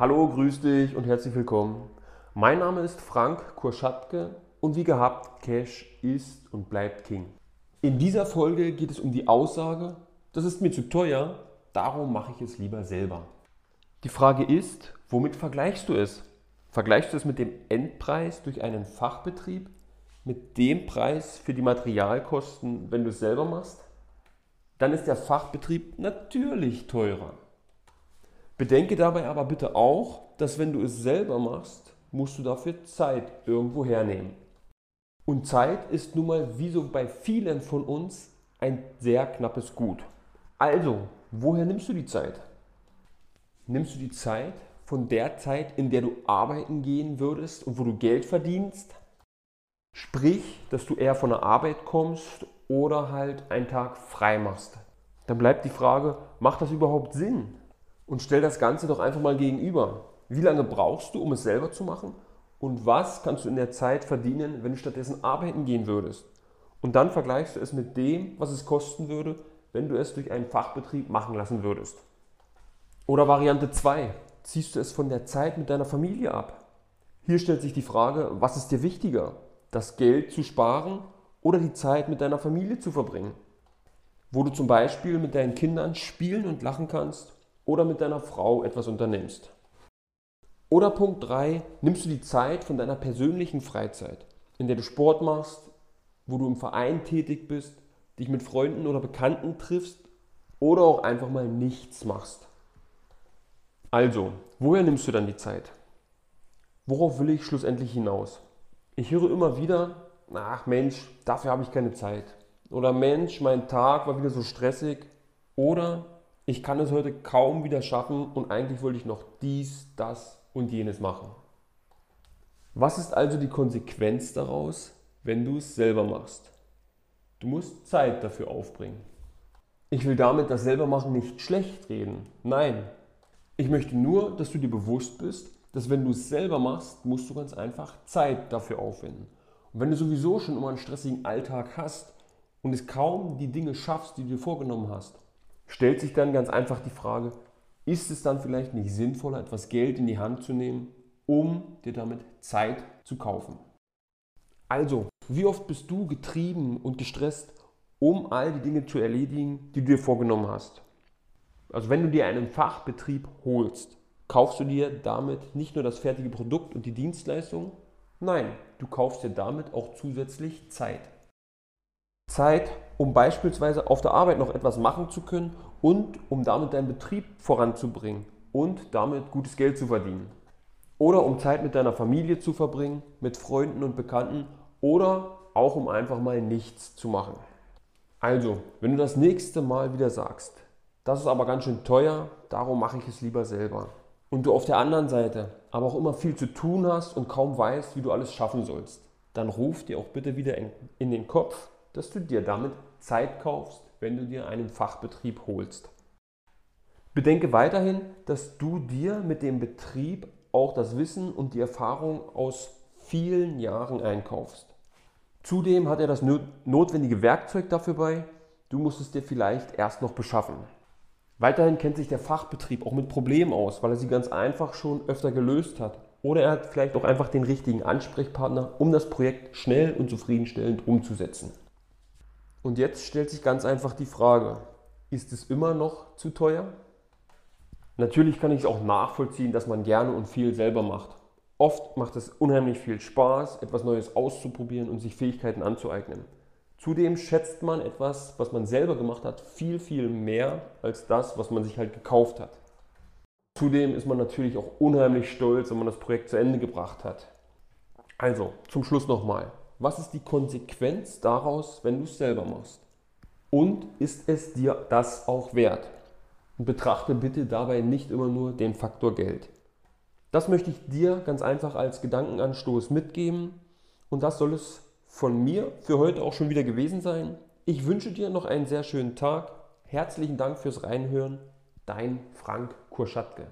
Hallo, grüß dich und herzlich willkommen. Mein Name ist Frank Kurschatke und wie gehabt, Cash ist und bleibt King. In dieser Folge geht es um die Aussage, das ist mir zu teuer, darum mache ich es lieber selber. Die Frage ist, womit vergleichst du es? Vergleichst du es mit dem Endpreis durch einen Fachbetrieb, mit dem Preis für die Materialkosten, wenn du es selber machst? Dann ist der Fachbetrieb natürlich teurer. Bedenke dabei aber bitte auch, dass wenn du es selber machst, musst du dafür Zeit irgendwo hernehmen. Und Zeit ist nun mal wie so bei vielen von uns ein sehr knappes Gut. Also, woher nimmst du die Zeit? Nimmst du die Zeit von der Zeit, in der du arbeiten gehen würdest und wo du Geld verdienst? Sprich, dass du eher von der Arbeit kommst oder halt einen Tag frei machst. Dann bleibt die Frage, macht das überhaupt Sinn? Und stell das Ganze doch einfach mal gegenüber. Wie lange brauchst du, um es selber zu machen? Und was kannst du in der Zeit verdienen, wenn du stattdessen arbeiten gehen würdest? Und dann vergleichst du es mit dem, was es kosten würde, wenn du es durch einen Fachbetrieb machen lassen würdest. Oder Variante 2. Ziehst du es von der Zeit mit deiner Familie ab? Hier stellt sich die Frage, was ist dir wichtiger? Das Geld zu sparen oder die Zeit mit deiner Familie zu verbringen? Wo du zum Beispiel mit deinen Kindern spielen und lachen kannst oder mit deiner Frau etwas unternimmst. Oder Punkt 3, nimmst du die Zeit von deiner persönlichen Freizeit, in der du Sport machst, wo du im Verein tätig bist, dich mit Freunden oder Bekannten triffst oder auch einfach mal nichts machst. Also, woher nimmst du dann die Zeit? Worauf will ich schlussendlich hinaus? Ich höre immer wieder, ach Mensch, dafür habe ich keine Zeit. Oder Mensch, mein Tag war wieder so stressig. Oder ich kann es heute kaum wieder schaffen und eigentlich wollte ich noch dies, das und jenes machen. Was ist also die Konsequenz daraus, wenn du es selber machst? Du musst Zeit dafür aufbringen. Ich will damit das Selbermachen nicht schlecht reden. Nein. Ich möchte nur, dass du dir bewusst bist, dass wenn du es selber machst, musst du ganz einfach Zeit dafür aufwenden. Und wenn du sowieso schon immer einen stressigen Alltag hast und es kaum die Dinge schaffst, die du dir vorgenommen hast, stellt sich dann ganz einfach die Frage, ist es dann vielleicht nicht sinnvoller, etwas Geld in die Hand zu nehmen, um dir damit Zeit zu kaufen? Also, wie oft bist du getrieben und gestresst, um all die Dinge zu erledigen, die du dir vorgenommen hast? Also wenn du dir einen Fachbetrieb holst, kaufst du dir damit nicht nur das fertige Produkt und die Dienstleistung, nein, du kaufst dir damit auch zusätzlich Zeit. Zeit, um beispielsweise auf der Arbeit noch etwas machen zu können und um damit deinen Betrieb voranzubringen und damit gutes Geld zu verdienen. Oder um Zeit mit deiner Familie zu verbringen, mit Freunden und Bekannten oder auch um einfach mal nichts zu machen. Also, wenn du das nächste Mal wieder sagst, das ist aber ganz schön teuer, darum mache ich es lieber selber. Und du auf der anderen Seite aber auch immer viel zu tun hast und kaum weißt, wie du alles schaffen sollst, dann ruf dir auch bitte wieder in den Kopf, dass du dir damit Zeit kaufst, wenn du dir einen Fachbetrieb holst. Bedenke weiterhin, dass du dir mit dem Betrieb auch das Wissen und die Erfahrung aus vielen Jahren einkaufst. Zudem hat er das notwendige Werkzeug dafür bei, du musst es dir vielleicht erst noch beschaffen. Weiterhin kennt sich der Fachbetrieb auch mit Problemen aus, weil er sie ganz einfach schon öfter gelöst hat. Oder er hat vielleicht auch einfach den richtigen Ansprechpartner, um das Projekt schnell und zufriedenstellend umzusetzen. Und jetzt stellt sich ganz einfach die Frage, ist es immer noch zu teuer? Natürlich kann ich es auch nachvollziehen, dass man gerne und viel selber macht. Oft macht es unheimlich viel Spaß, etwas Neues auszuprobieren und sich Fähigkeiten anzueignen. Zudem schätzt man etwas, was man selber gemacht hat, viel, viel mehr als das, was man sich halt gekauft hat. Zudem ist man natürlich auch unheimlich stolz, wenn man das Projekt zu Ende gebracht hat. Also, zum Schluss nochmal. Was ist die Konsequenz daraus, wenn du es selber machst? Und ist es dir das auch wert? Und betrachte bitte dabei nicht immer nur den Faktor Geld. Das möchte ich dir ganz einfach als Gedankenanstoß mitgeben. Und das soll es von mir für heute auch schon wieder gewesen sein. Ich wünsche dir noch einen sehr schönen Tag. Herzlichen Dank fürs Reinhören. Dein Frank Kurschatke.